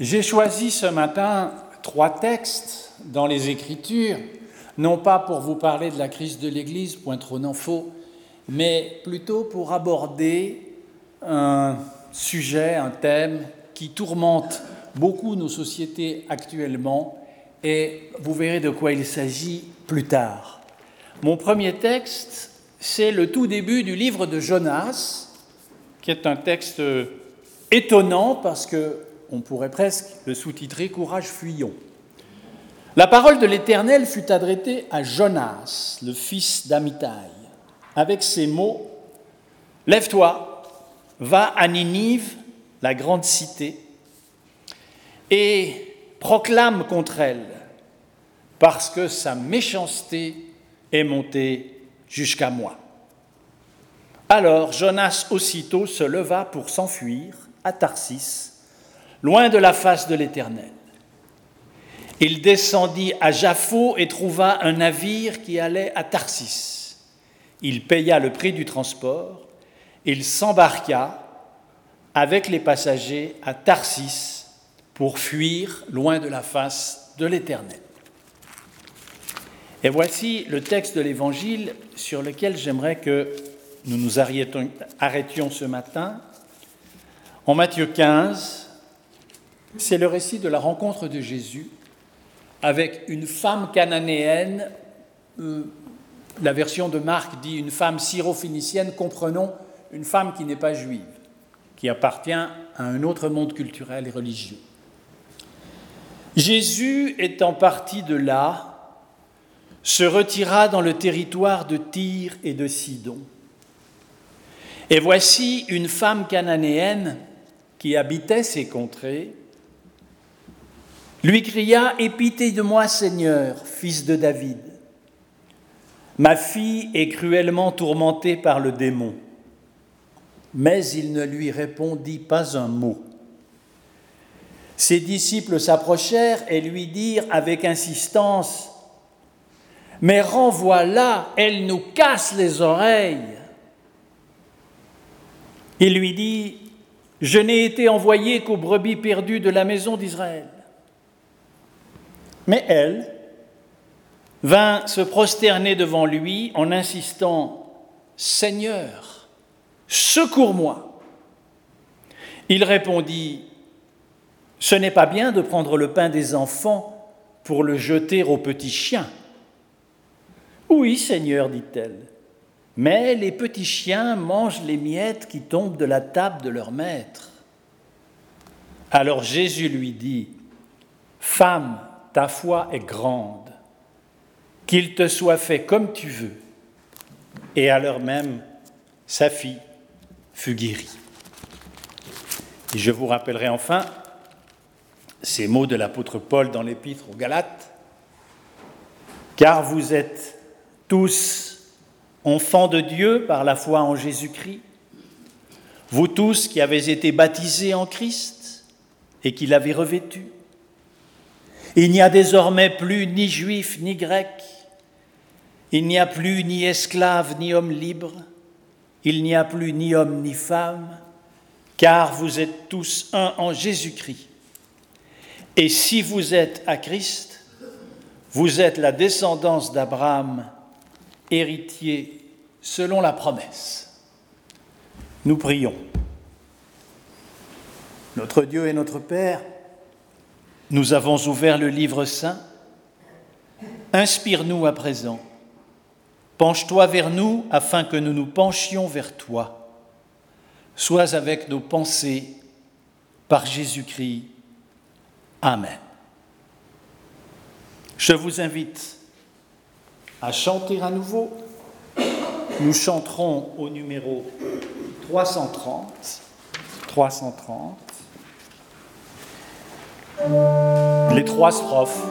J'ai choisi ce matin trois textes dans les Écritures, non pas pour vous parler de la crise de l'Église, point trop n'en faut, mais plutôt pour aborder un sujet, un thème qui tourmente beaucoup nos sociétés actuellement, et vous verrez de quoi il s'agit plus tard. Mon premier texte, c'est le tout début du livre de Jonas, qui est un texte étonnant parce que on pourrait presque le sous-titrer Courage fuyons. La parole de l'Éternel fut adressée à Jonas, le fils d'Amitai, avec ces mots Lève-toi, va à Ninive, la grande cité, et proclame contre elle, parce que sa méchanceté est montée jusqu'à moi. Alors Jonas aussitôt se leva pour s'enfuir à Tarsis, loin de la face de l'Éternel. Il descendit à Jaffo et trouva un navire qui allait à Tarsis. Il paya le prix du transport, il s'embarqua avec les passagers à Tarsis pour fuir loin de la face de l'Éternel. Et voici le texte de l'Évangile sur lequel j'aimerais que nous nous arrêtions ce matin. En Matthieu 15, c'est le récit de la rencontre de Jésus avec une femme cananéenne. Euh, la version de Marc dit une femme syrophénicienne, comprenons une femme qui n'est pas juive, qui appartient à un autre monde culturel et religieux. Jésus étant parti de là, se retira dans le territoire de Tyr et de Sidon. Et voici une femme cananéenne qui habitait ces contrées, lui cria Aie pitié de moi, Seigneur, fils de David. Ma fille est cruellement tourmentée par le démon. Mais il ne lui répondit pas un mot. Ses disciples s'approchèrent et lui dirent avec insistance mais renvoie-la, elle nous casse les oreilles. Il lui dit, je n'ai été envoyé qu'aux brebis perdues de la maison d'Israël. Mais elle vint se prosterner devant lui en insistant, Seigneur, secours-moi. Il répondit, Ce n'est pas bien de prendre le pain des enfants pour le jeter aux petits chiens. Oui, Seigneur, dit-elle, mais les petits chiens mangent les miettes qui tombent de la table de leur maître. Alors Jésus lui dit, Femme, ta foi est grande, qu'il te soit fait comme tu veux. Et à l'heure même, sa fille fut guérie. Et je vous rappellerai enfin ces mots de l'apôtre Paul dans l'épître aux Galates, car vous êtes tous enfants de Dieu par la foi en Jésus-Christ, vous tous qui avez été baptisés en Christ et qui l'avez revêtu. Il n'y a désormais plus ni juif ni grec, il n'y a plus ni esclave ni homme libre, il n'y a plus ni homme ni femme, car vous êtes tous un en Jésus-Christ. Et si vous êtes à Christ, vous êtes la descendance d'Abraham héritier selon la promesse. Nous prions. Notre Dieu et notre Père, nous avons ouvert le livre saint. Inspire-nous à présent. Penche-toi vers nous afin que nous nous penchions vers toi. Sois avec nos pensées par Jésus-Christ. Amen. Je vous invite à chanter à nouveau. Nous chanterons au numéro 330. 330. Les trois strophes.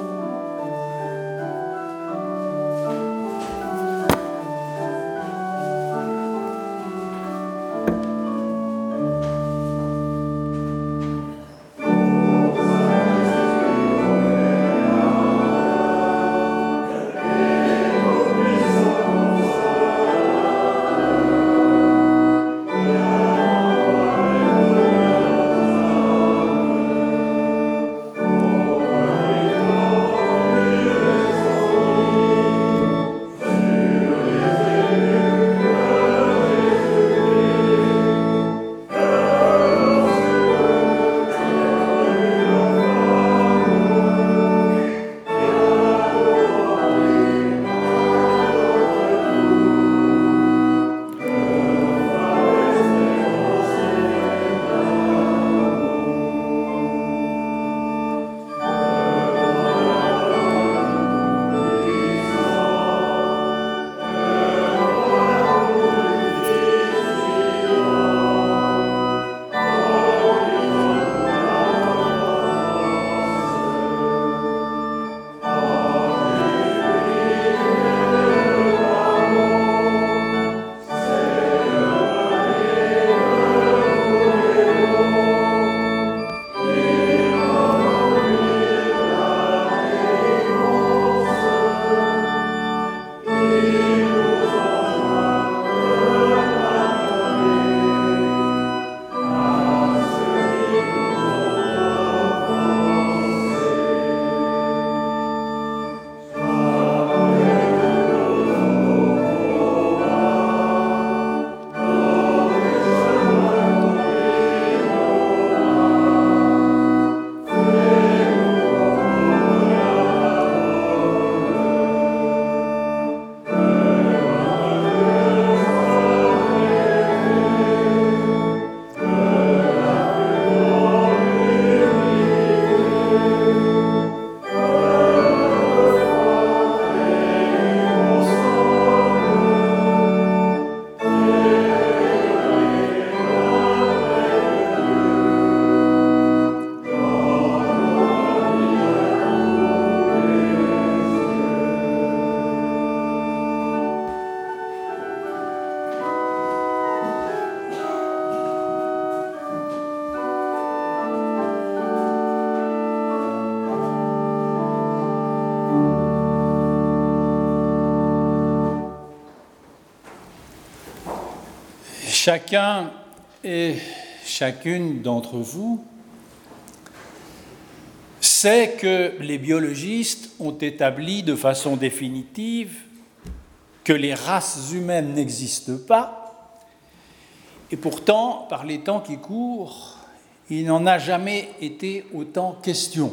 Chacun et chacune d'entre vous sait que les biologistes ont établi de façon définitive que les races humaines n'existent pas, et pourtant, par les temps qui courent, il n'en a jamais été autant question.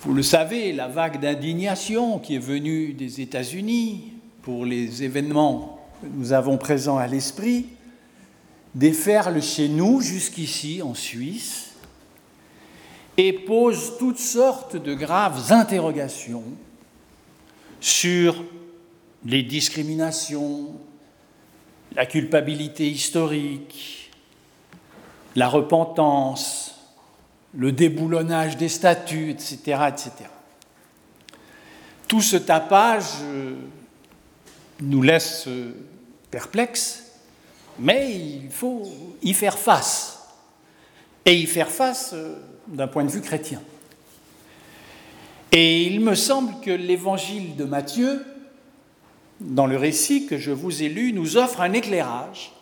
Vous le savez, la vague d'indignation qui est venue des États-Unis pour les événements nous avons présents à l'esprit déferle chez nous jusqu'ici en Suisse et pose toutes sortes de graves interrogations sur les discriminations, la culpabilité historique, la repentance, le déboulonnage des statuts, etc., etc. Tout ce tapage euh, nous laisse perplexes, mais il faut y faire face, et y faire face euh, d'un point de vue chrétien. Et il me semble que l'évangile de Matthieu, dans le récit que je vous ai lu, nous offre un éclairage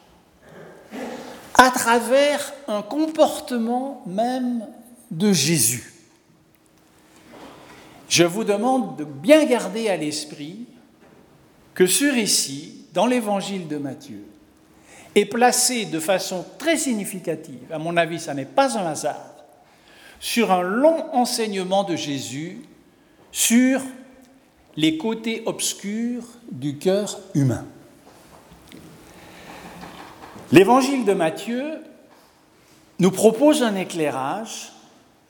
à travers un comportement même de Jésus. Je vous demande de bien garder à l'esprit que ce récit, dans l'évangile de Matthieu, est placé de façon très significative, à mon avis, ça n'est pas un hasard, sur un long enseignement de Jésus sur les côtés obscurs du cœur humain. L'évangile de Matthieu nous propose un éclairage,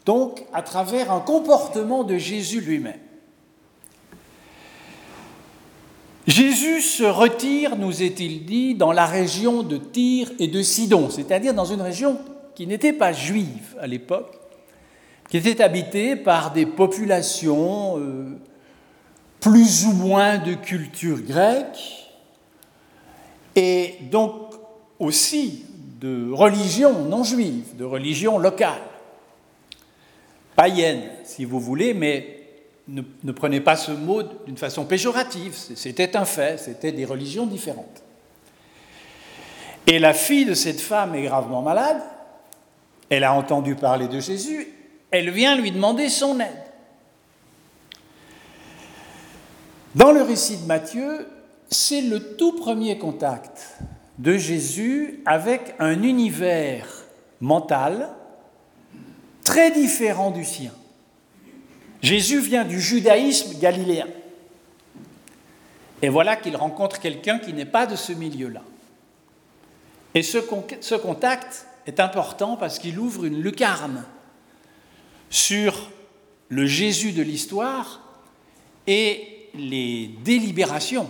donc à travers un comportement de Jésus lui-même. Jésus se retire, nous est-il dit, dans la région de Tyr et de Sidon, c'est-à-dire dans une région qui n'était pas juive à l'époque, qui était habitée par des populations euh, plus ou moins de culture grecque, et donc aussi de religion non juive, de religion locale, païenne si vous voulez, mais ne, prenez pas ce mot d'une façon péjorative, c'était un fait, c'était des religions différentes. Et la fille de cette femme est gravement malade, elle a entendu parler de Jésus, elle vient lui demander son aide. Dans le récit de Matthieu, c'est le tout premier contact de Jésus avec un univers mental très différent du sien. Jésus vient du judaïsme galiléen. Et voilà qu'il rencontre quelqu'un qui n'est pas de ce milieu-là. Et ce, contact est important parce qu'il ouvre une lucarne sur le Jésus de l'histoire et les délibérations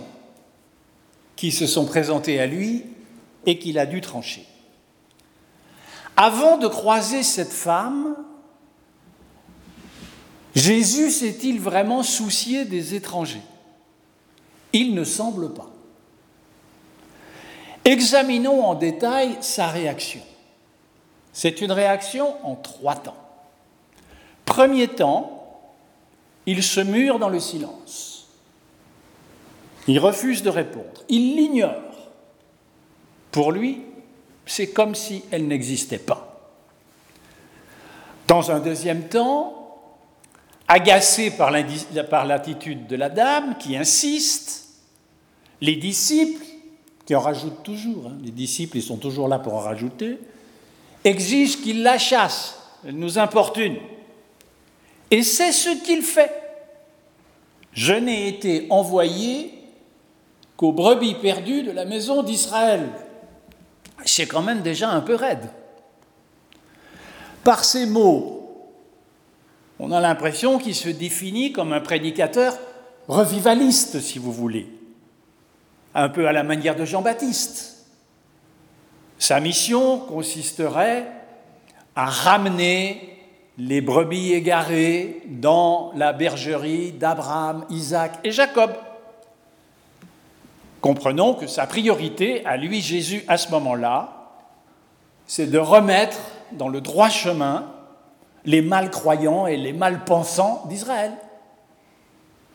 qui se sont présentées à lui et qu'il a dû trancher. Avant de croiser cette femme, Jésus s'est-il vraiment soucié des étrangers? Il ne semble pas. Examinons en détail sa réaction. C'est une réaction en trois temps. Premier temps, il se mure dans le silence. Il refuse de répondre. Il l'ignore. Pour lui, c'est comme si elle n'existait pas. Dans un deuxième temps, Agacé par l'attitude de la dame qui insiste, les disciples, qui en rajoutent toujours, hein, les disciples ils sont toujours là pour en rajouter, exigent qu'il la chasse, elle nous importune. Et c'est ce qu'il fait. Je n'ai été envoyé qu'aux brebis perdues de la maison d'Israël. C'est quand même déjà un peu raide. Par ces mots, on a l'impression qu'il se définit comme un prédicateur revivaliste, si vous voulez, un peu à la manière de Jean-Baptiste. Sa mission consisterait à ramener les brebis égarées dans la bergerie d'Abraham, Isaac et Jacob. Comprenons que sa priorité, à lui Jésus à ce moment-là, c'est de remettre dans le droit chemin les malcroyants et les malpensants d'Israël,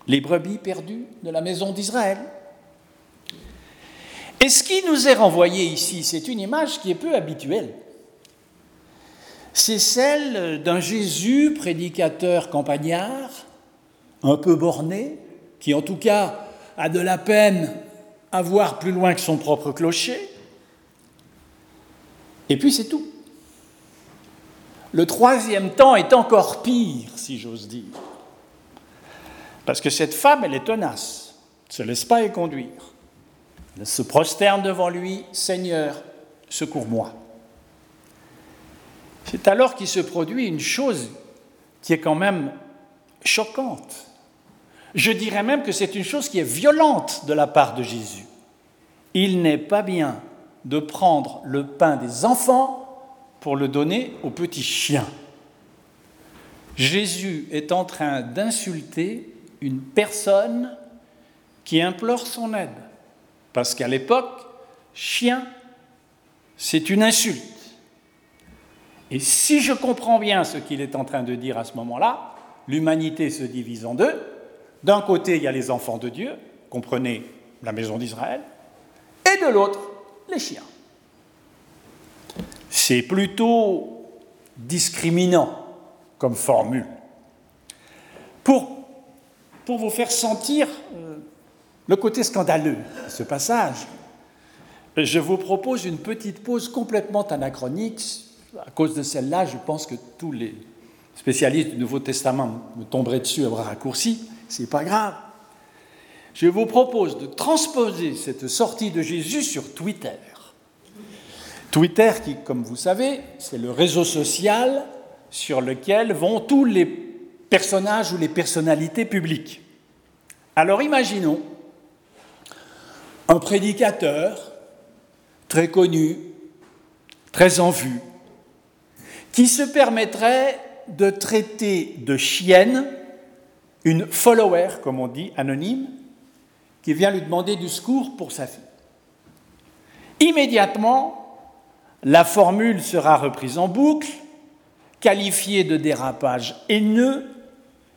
les brebis perdues de la maison d'Israël. Et ce qui nous est renvoyé ici, c'est une image qui est peu habituelle. C'est celle d'un Jésus prédicateur campagnard, un peu borné, qui en tout cas a de la peine à voir plus loin que son propre clocher. Et puis c'est tout. Le troisième temps est encore pire, si j'ose dire. Parce que cette femme, elle est tenace, ne se laisse pas y conduire. Elle se prosterne devant lui, Seigneur, secours-moi. C'est alors qu'il se produit une chose qui est quand même choquante. Je dirais même que c'est une chose qui est violente de la part de Jésus. Il n'est pas bien de prendre le pain des enfants pour le donner aux petits chiens. Jésus est en train d'insulter une personne qui implore son aide. Parce qu'à l'époque, chien, c'est une insulte. Et si je comprends bien ce qu'il est en train de dire à ce moment-là, l'humanité se divise en deux. D'un côté, il y a les enfants de Dieu, comprenez la maison d'Israël, et de l'autre, les chiens c'est plutôt discriminant comme formule. Pour, vous faire sentir euh, le côté scandaleux de ce passage, je vous propose une petite pause complètement anachronique. À cause de celle-là, je pense que tous les spécialistes du Nouveau Testament me tomberaient dessus à bras raccourcis. C'est pas grave. Je vous propose de transposer cette sortie de Jésus sur Twitter. Twitter, qui, comme vous savez, c'est le réseau social sur lequel vont tous les personnages ou les personnalités publiques. Alors imaginons un prédicateur très connu, très en vue, qui se permettrait de traiter de chienne une follower, comme on dit, anonyme, qui vient lui demander du secours pour sa fille. Immédiatement, la formule sera reprise en boucle, qualifiée de dérapage haineux.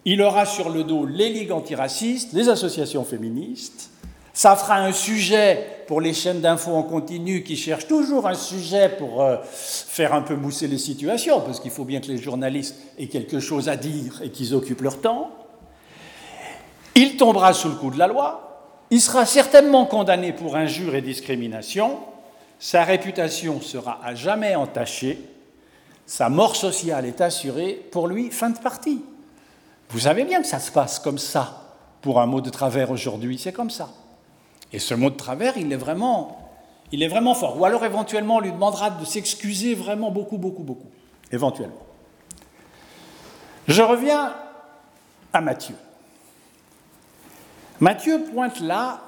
Il aura sur le dos les ligues antiraciste, les associations féministes. Ça fera un sujet pour les chaînes d'infos en continu qui cherchent toujours un sujet pour euh, faire un peu mousser les situations, parce qu'il faut bien que les journalistes aient quelque chose à dire et qu'ils occupent leur temps. Il tombera sous le coup de la loi. Il sera certainement condamné pour injure et discrimination sa réputation sera à jamais entachée, sa mort sociale est assurée, pour lui, fin de partie. Vous savez bien que ça se passe comme ça pour un mot de travers aujourd'hui, c'est comme ça. Et ce mot de travers, il est vraiment, fort. Ou alors éventuellement, on lui demandera de s'excuser vraiment beaucoup, beaucoup, beaucoup. Éventuellement. Je reviens à Matthieu. Matthieu pointe là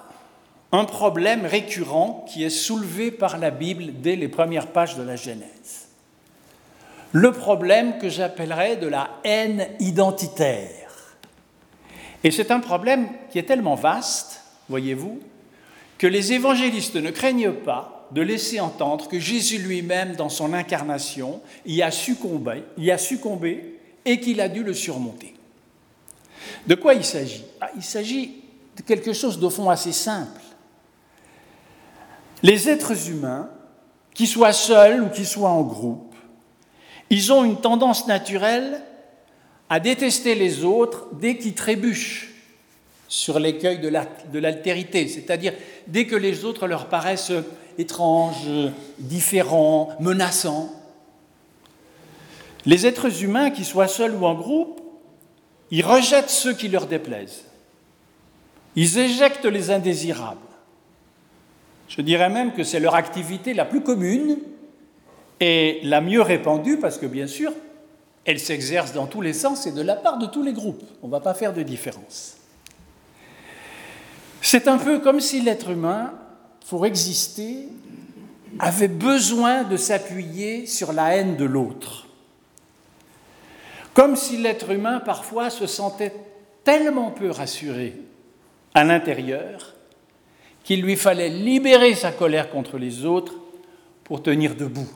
un problème récurrent qui est soulevé par la Bible dès les premières pages de la Genèse. Le problème que j'appellerais de la haine identitaire. Et c'est un problème qui est tellement vaste, voyez-vous, que les évangélistes ne craignent pas de laisser entendre que Jésus lui-même, dans son incarnation, y a succombé, y a succombé et qu'il a dû le surmonter. De quoi il s'agit? Ah, Il s'agit de quelque chose de fond assez simple. Les êtres humains, qu'ils soient seuls ou qu'ils soient en groupe, ils ont une tendance naturelle à détester les autres dès qu'ils trébuchent sur l'écueil de l'altérité, c'est-à-dire dès que les autres leur paraissent étranges, différents, menaçants. Les êtres humains, qu'ils soient seuls ou en groupe, ils rejettent ceux qui leur déplaisent. Ils éjectent les indésirables. Je dirais même que c'est leur activité la plus commune et la mieux répandue parce que bien sûr, elle s'exerce dans tous les sens et de la part de tous les groupes. On ne va pas faire de différence. C'est un peu comme si l'être humain, pour exister, avait besoin de s'appuyer sur la haine de l'autre. Comme si l'être humain parfois se sentait tellement peu rassuré à l'intérieur qu'il lui fallait libérer sa colère contre les autres pour tenir debout.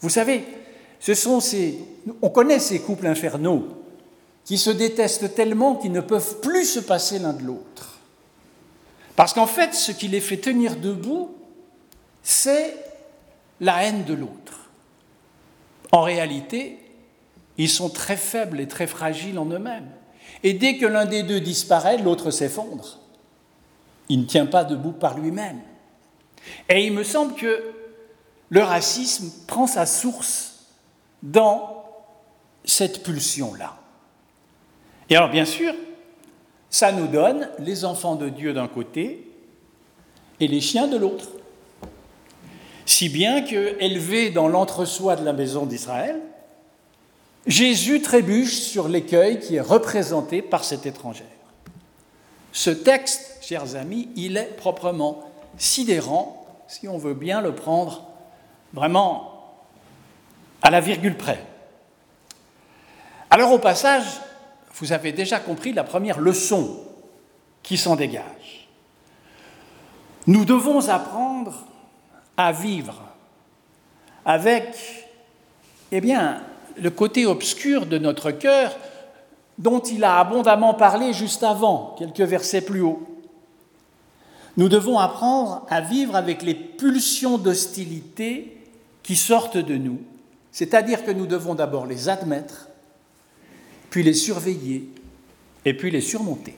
Vous savez, on connaît ces couples infernaux qui se détestent tellement qu'ils ne peuvent plus se passer l'un de l'autre. Parce qu'en fait, ce qui les fait tenir debout, c'est la haine de l'autre. En réalité, ils sont très faibles et très fragiles en eux-mêmes. Et dès que l'un des deux disparaît, l'autre s'effondre. Il ne tient pas debout par lui-même. Et il me semble que le racisme prend sa source dans cette pulsion-là. Et alors, bien sûr, ça nous donne les enfants de Dieu d'un côté et les chiens de l'autre. Si bien que, élevé dans l'entre-soi de la maison d'Israël, Jésus trébuche sur l'écueil qui est représenté par cette étrangère. Ce texte, chers amis, il est proprement sidérant, si on veut bien le prendre vraiment à la virgule près. Alors au passage, vous avez déjà compris la première leçon qui s'en dégage. Nous devons apprendre à vivre avec, eh bien, le côté obscur de notre cœur dont il a abondamment parlé juste avant, quelques versets plus haut. Nous devons apprendre à vivre avec les pulsions d'hostilité qui sortent de nous, c'est-à-dire que nous devons d'abord les admettre, puis les surveiller, et puis les surmonter.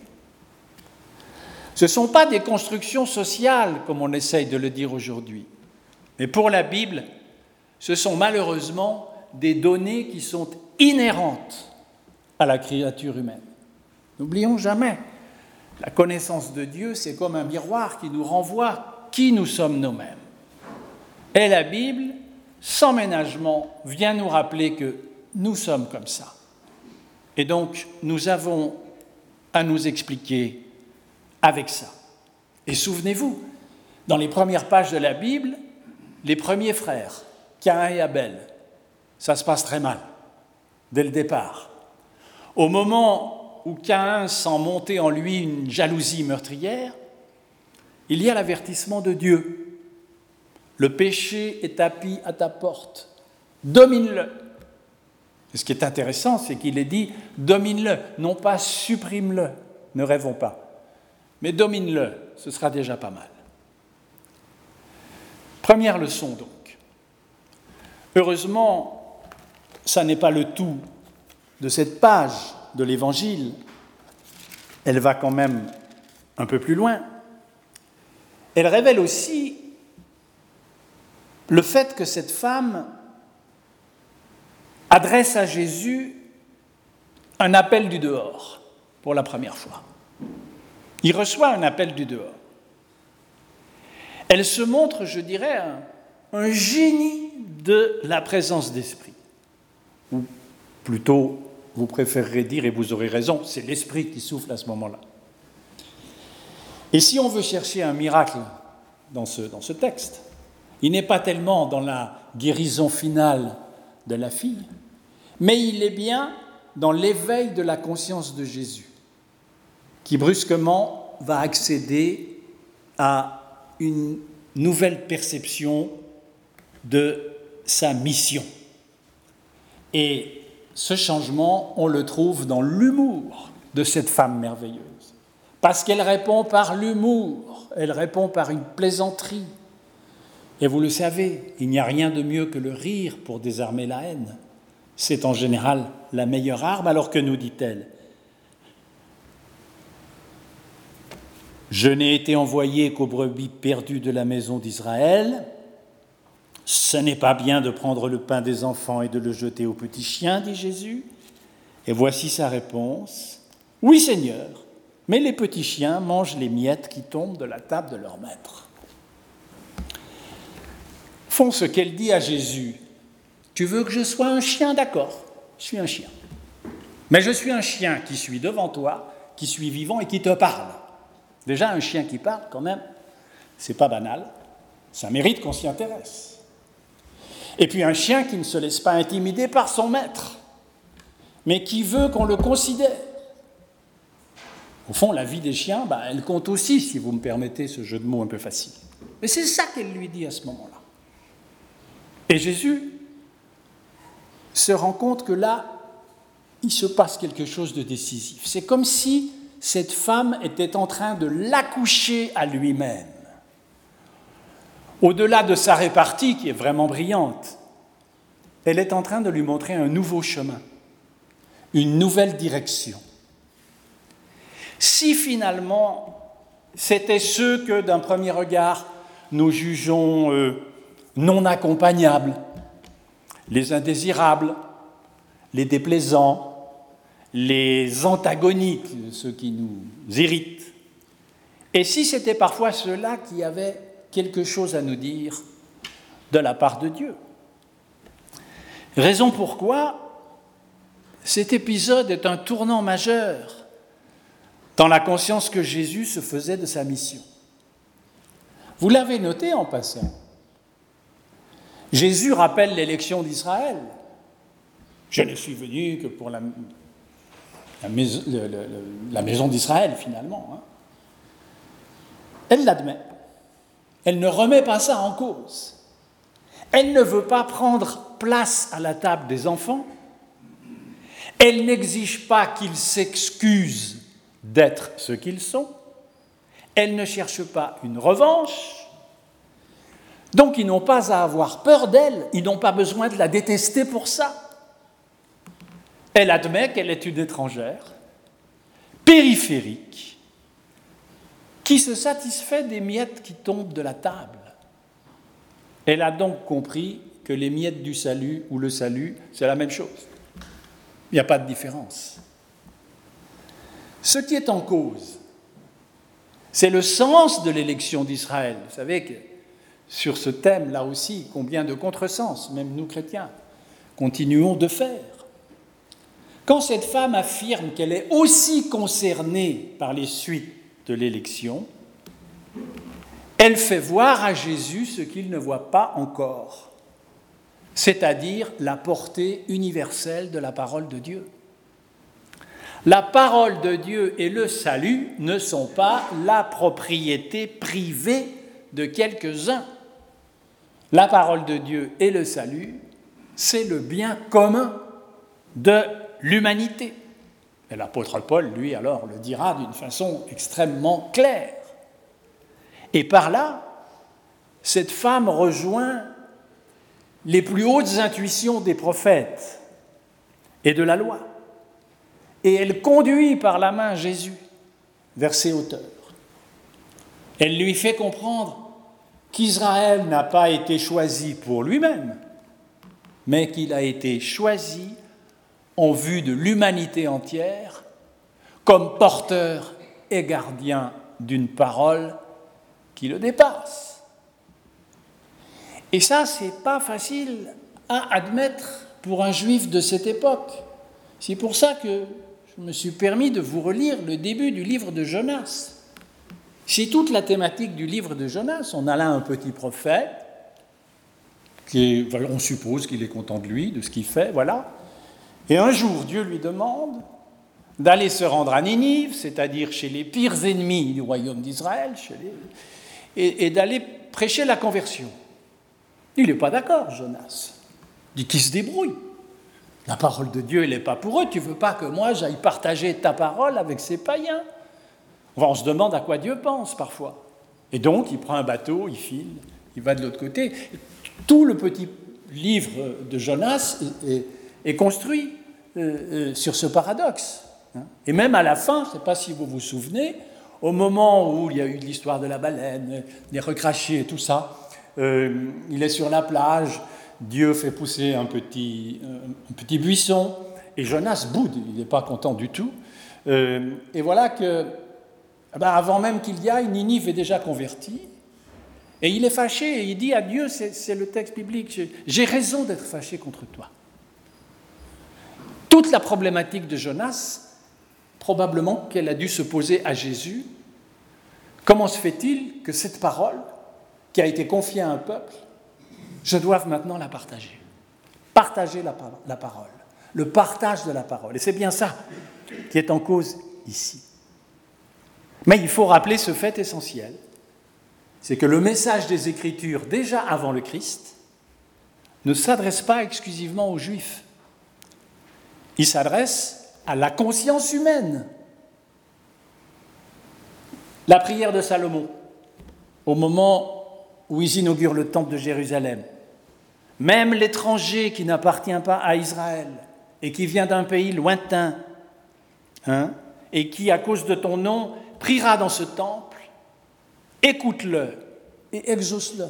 Ce ne sont pas des constructions sociales, comme on essaye de le dire aujourd'hui, mais pour la Bible, ce sont malheureusement des données qui sont inhérentes à la créature humaine. N'oublions jamais, la connaissance de Dieu, c'est comme un miroir qui nous renvoie qui nous sommes nous-mêmes. Et la Bible, sans ménagement, vient nous rappeler que nous sommes comme ça. Et donc, nous avons à nous expliquer avec ça. Et souvenez-vous, dans les premières pages de la Bible, les premiers frères, Cain et Abel, ça se passe très mal, dès le départ. Au moment où Cain sent monter en lui une jalousie meurtrière, il y a l'avertissement de Dieu. Le péché est tapis à ta porte. Domine-le. ce qui est intéressant, c'est qu'il est dit domine-le, non pas supprime-le. Ne rêvons pas. Mais domine-le, ce sera déjà pas mal. Première leçon donc. Heureusement, ça n'est pas le tout de cette page de l'Évangile. Elle va quand même un peu plus loin. Elle révèle aussi le fait que cette femme adresse à Jésus un appel du dehors pour la première fois. Il reçoit un appel du dehors. Elle se montre, je dirais, un, génie de la présence d'esprit. Ou plutôt, vous préférerez dire, et vous aurez raison, c'est l'esprit qui souffle à ce moment-là. Et si on veut chercher un miracle dans ce, dans ce texte, il n'est pas tellement dans la guérison finale de la fille, mais il est bien dans l'éveil de la conscience de Jésus, qui brusquement va accéder à une nouvelle perception de sa mission. Et ce changement, on le trouve dans l'humour de cette femme merveilleuse. Parce qu'elle répond par l'humour, elle répond par une plaisanterie. Et vous le savez, il n'y a rien de mieux que le rire pour désarmer la haine. C'est en général la meilleure arme, alors que nous dit-elle Je n'ai été envoyé qu'aux brebis perdues de la maison d'Israël. Ce n'est pas bien de prendre le pain des enfants et de le jeter aux petits chiens, dit Jésus. Et voici sa réponse. Oui, Seigneur, mais les petits chiens mangent les miettes qui tombent de la table de leur maître. Font ce qu'elle dit à Jésus. Tu veux que je sois un chien, d'accord Je suis un chien. Mais je suis un chien qui suis devant toi, qui suis vivant et qui te parle. Déjà, un chien qui parle, quand même, c'est pas banal. Ça mérite qu'on s'y intéresse. Et puis un chien qui ne se laisse pas intimider par son maître, mais qui veut qu'on le considère. Au fond, la vie des chiens, bah, elle compte aussi, si vous me permettez ce jeu de mots un peu facile. Mais c'est ça qu'elle lui dit à ce moment-là. Et Jésus se rend compte que là, il se passe quelque chose de décisif. C'est comme si cette femme était en train de l'accoucher à lui-même. Au-delà de sa répartie, qui est vraiment brillante, elle est en train de lui montrer un nouveau chemin, une nouvelle direction. Si finalement c'était ceux que d'un premier regard nous jugeons euh, non accompagnables, les indésirables, les déplaisants, les antagoniques, ceux qui nous irritent, et si c'était parfois ceux-là qui avaient quelque chose à nous dire de la part de Dieu. Raison pourquoi cet épisode est un tournant majeur dans la conscience que Jésus se faisait de sa mission. Vous l'avez noté en passant. Jésus rappelle l'élection d'Israël. Je ne suis venu que pour la, maison, d'Israël, finalement. Hein. Elle l'admet. Elle ne remet pas ça en cause. Elle ne veut pas prendre place à la table des enfants. Elle n'exige pas qu'ils s'excusent d'être ce qu'ils sont. Elle ne cherche pas une revanche. Donc ils n'ont pas à avoir peur d'elle, ils n'ont pas besoin de la détester pour ça. Elle admet qu'elle est une étrangère, périphérique, qui se satisfait des miettes qui tombent de la table. Elle a donc compris que les miettes du salut ou le salut, c'est la même chose. Il n'y a pas de différence. Ce qui est en cause, c'est le sens de l'élection d'Israël. Vous savez que sur ce thème, là aussi, combien de contresens, même nous chrétiens, continuons de faire. Quand cette femme affirme qu'elle est aussi concernée par les suites l'élection, elle fait voir à Jésus ce qu'il ne voit pas encore, c'est-à-dire la portée universelle de la parole de Dieu. La parole de Dieu et le salut ne sont pas la propriété privée de quelques-uns. La parole de Dieu et le salut, c'est le bien commun de l'humanité. Et l'apôtre Paul, lui, alors, le dira d'une façon extrêmement claire. Et par là, cette femme rejoint les plus hautes intuitions des prophètes et de la loi. Et elle conduit par la main Jésus vers ses hauteurs. Elle lui fait comprendre qu'Israël n'a pas été choisi pour lui-même, mais qu'il a été choisi en vue de l'humanité entière, comme porteur et gardien d'une parole qui le dépasse. Et ça, c'est pas facile à admettre pour un juif de cette époque. C'est pour ça que je me suis permis de vous relire le début du livre de Jonas. C'est toute la thématique du livre de Jonas. On a là un petit prophète, on suppose qu'il est content de lui, de ce qu'il fait, voilà. Et un jour, Dieu lui demande d'aller se rendre à Ninive, c'est-à-dire chez les pires ennemis du royaume d'Israël, et, d'aller prêcher la conversion. Il n'est pas d'accord, Jonas. Il dit qu'il se débrouille. La parole de Dieu, elle n'est pas pour eux. Tu veux pas que moi j'aille partager ta parole avec ces païens? On se demande à quoi Dieu pense parfois. Et donc, il prend un bateau, il file, il va de l'autre côté. Tout le petit livre de Jonas est construit euh, euh, sur ce paradoxe. Hein. Et même à la fin, je ne sais pas si vous vous souvenez, au moment où il y a eu l'histoire de la baleine, des recrachés et tout ça, euh, il est sur la plage, Dieu fait pousser un petit, un petit buisson, et Jonas boude, il n'est pas content du tout. et voilà que, eh ben, avant même qu'il y aille, Ninive est déjà converti, et il est fâché, et il dit à Dieu, c'est le texte biblique, j'ai raison d'être fâché contre toi toute la problématique de Jonas, probablement qu'elle a dû se poser à Jésus. Comment se fait-il que cette parole, qui a été confiée à un peuple, je doive maintenant la partager? Partager la, la parole, le partage de la parole. Et c'est bien ça qui est en cause ici. Mais il faut rappeler ce fait essentiel, c'est que le message des Écritures, déjà avant le Christ, ne s'adresse pas exclusivement aux Juifs. Il s'adresse à la conscience humaine. La prière de Salomon, au moment où ils inaugurent le temple de Jérusalem. Même l'étranger qui n'appartient pas à Israël et qui vient d'un pays lointain, hein, et qui, à cause de ton nom, priera dans ce temple, écoute-le et exauce-le.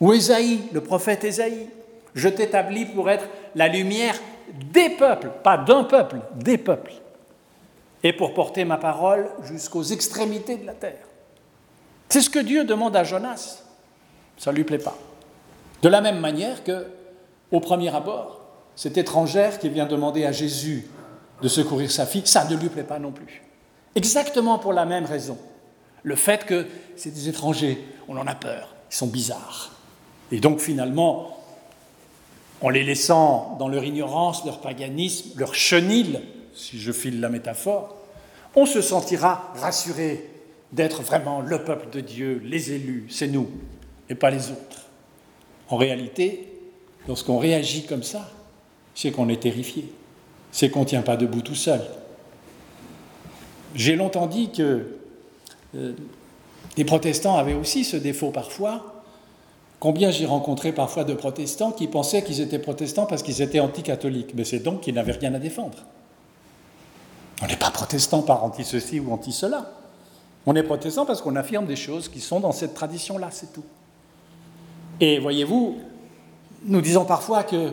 Ou Ésaïe, le prophète Ésaïe, je t'établis pour être la lumière des peuples, pas d'un peuple, des peuples, et pour porter ma parole jusqu'aux extrémités de la terre. C'est ce que Dieu demande à Jonas. Ça ne lui plaît pas. De la même manière que, au premier abord, cette étrangère qui vient demander à Jésus de secourir sa fille, ça ne lui plaît pas non plus. Exactement pour la même raison. Le fait que c'est des étrangers, on en a peur, ils sont bizarres. Et donc finalement, en les laissant dans leur ignorance, leur paganisme, leur chenille, si je file la métaphore, on se sentira rassuré d'être vraiment le peuple de Dieu, les élus, c'est nous, et pas les autres. En réalité, lorsqu'on réagit comme ça, c'est qu'on est terrifié, c'est qu'on ne tient pas debout tout seul. J'ai longtemps dit que euh, les protestants avaient aussi ce défaut parfois. Combien j'ai rencontré parfois de protestants qui pensaient qu'ils étaient protestants parce qu'ils étaient anticatholiques, mais c'est donc qu'ils n'avaient rien à défendre. On n'est pas protestant par anti-ceci ou anti-cela. On est protestant parce qu'on affirme des choses qui sont dans cette tradition-là, c'est tout. Et voyez-vous, nous disons parfois que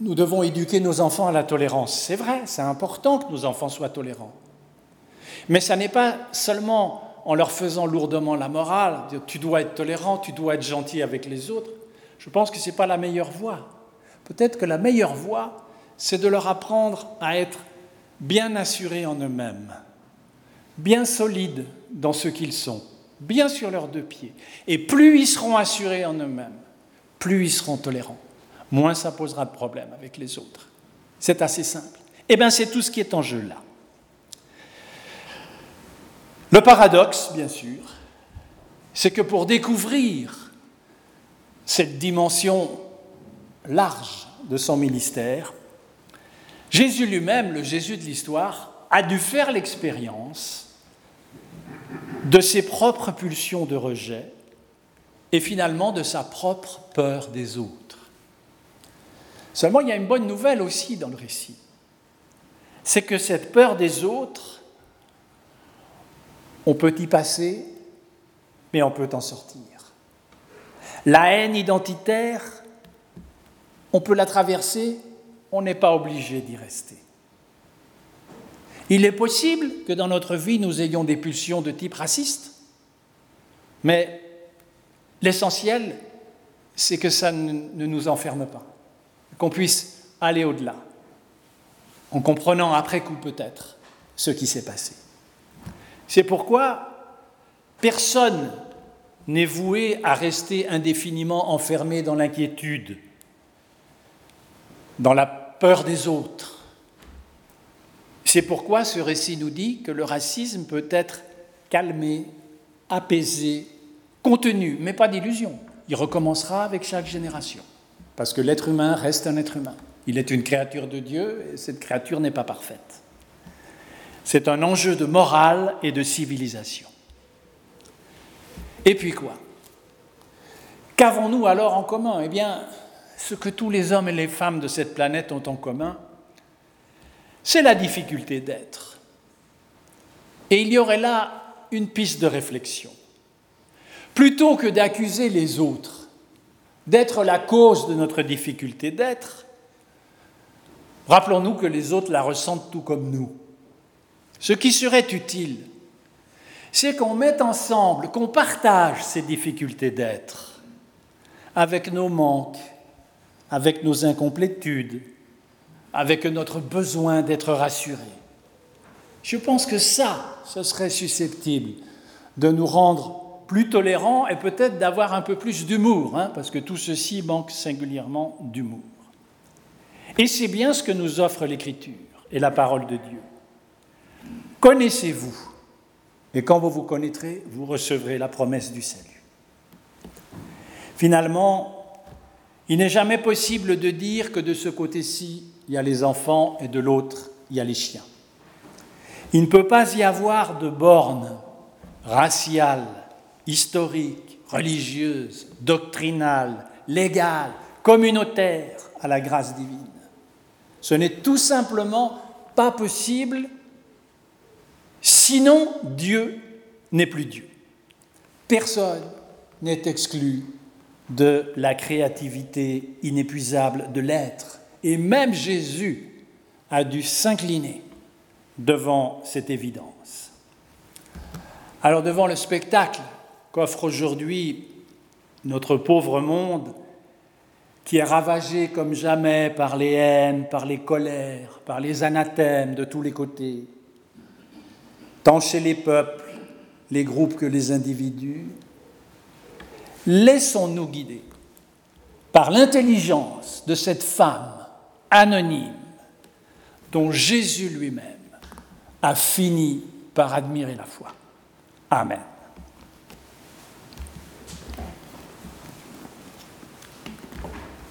nous devons éduquer nos enfants à la tolérance. C'est vrai, c'est important que nos enfants soient tolérants. Mais ça n'est pas seulement en leur faisant lourdement la morale, tu dois être tolérant, tu dois être gentil avec les autres. Je pense que ce n'est pas la meilleure voie. Peut-être que la meilleure voie, c'est de leur apprendre à être bien assurés en eux-mêmes, bien solides dans ce qu'ils sont, bien sur leurs deux pieds. Et plus ils seront assurés en eux-mêmes, plus ils seront tolérants, moins ça posera de problème avec les autres. C'est assez simple. Eh bien, c'est tout ce qui est en jeu là. Le paradoxe, bien sûr, c'est que pour découvrir cette dimension large de son ministère, Jésus lui-même, le Jésus de l'histoire, a dû faire l'expérience de ses propres pulsions de rejet et finalement de sa propre peur des autres. Seulement, il y a une bonne nouvelle aussi dans le récit. C'est que cette peur des autres on peut y passer, mais on peut en sortir. La haine identitaire, on peut la traverser, on n'est pas obligé d'y rester. Il est possible que dans notre vie, nous ayons des pulsions de type raciste, mais l'essentiel, c'est que ça ne nous enferme pas, qu'on puisse aller au-delà, en comprenant après coup peut-être ce qui s'est passé. C'est pourquoi personne n'est voué à rester indéfiniment enfermé dans l'inquiétude, dans la peur des autres. C'est pourquoi ce récit nous dit que le racisme peut être calmé, apaisé, contenu, mais pas d'illusion. Il recommencera avec chaque génération, parce que l'être humain reste un être humain. Il est une créature de Dieu et cette créature n'est pas parfaite. C'est un enjeu de morale et de civilisation. Et puis quoi? Qu'avons-nous alors en commun? Eh bien, ce que tous les hommes et les femmes de cette planète ont en commun, c'est la difficulté d'être. Et il y aurait là une piste de réflexion. Plutôt que d'accuser les autres d'être la cause de notre difficulté d'être, rappelons-nous que les autres la ressentent tout comme nous. Ce qui serait utile, c'est qu'on mette ensemble, qu'on partage ces difficultés d'être avec nos manques, avec nos incomplétudes, avec notre besoin d'être rassurés. Je pense que ça, ce serait susceptible de nous rendre plus tolérants et peut-être d'avoir un peu plus d'humour, hein, parce que tout ceci manque singulièrement d'humour. Et c'est bien ce que nous offre l'Écriture et la parole de Dieu. Connaissez-vous. Et quand vous vous connaîtrez, vous recevrez la promesse du salut. Finalement, il n'est jamais possible de dire que de ce côté-ci, il y a les enfants et de l'autre, il y a les chiens. Il ne peut pas y avoir de bornes raciales, historiques, religieuse, doctrinale, légale, communautaire à la grâce divine. Ce n'est tout simplement pas possible, sinon Dieu n'est plus Dieu. Personne n'est exclu de la créativité inépuisable de l'être. Et même Jésus a dû s'incliner devant cette évidence. Alors devant le spectacle qu'offre aujourd'hui notre pauvre monde, qui est ravagé comme jamais par les haines, par les colères, par les anathèmes de tous les côtés, tant chez les peuples, les groupes que les individus, laissons-nous guider par l'intelligence de cette femme anonyme dont Jésus lui-même a fini par admirer la foi. Amen.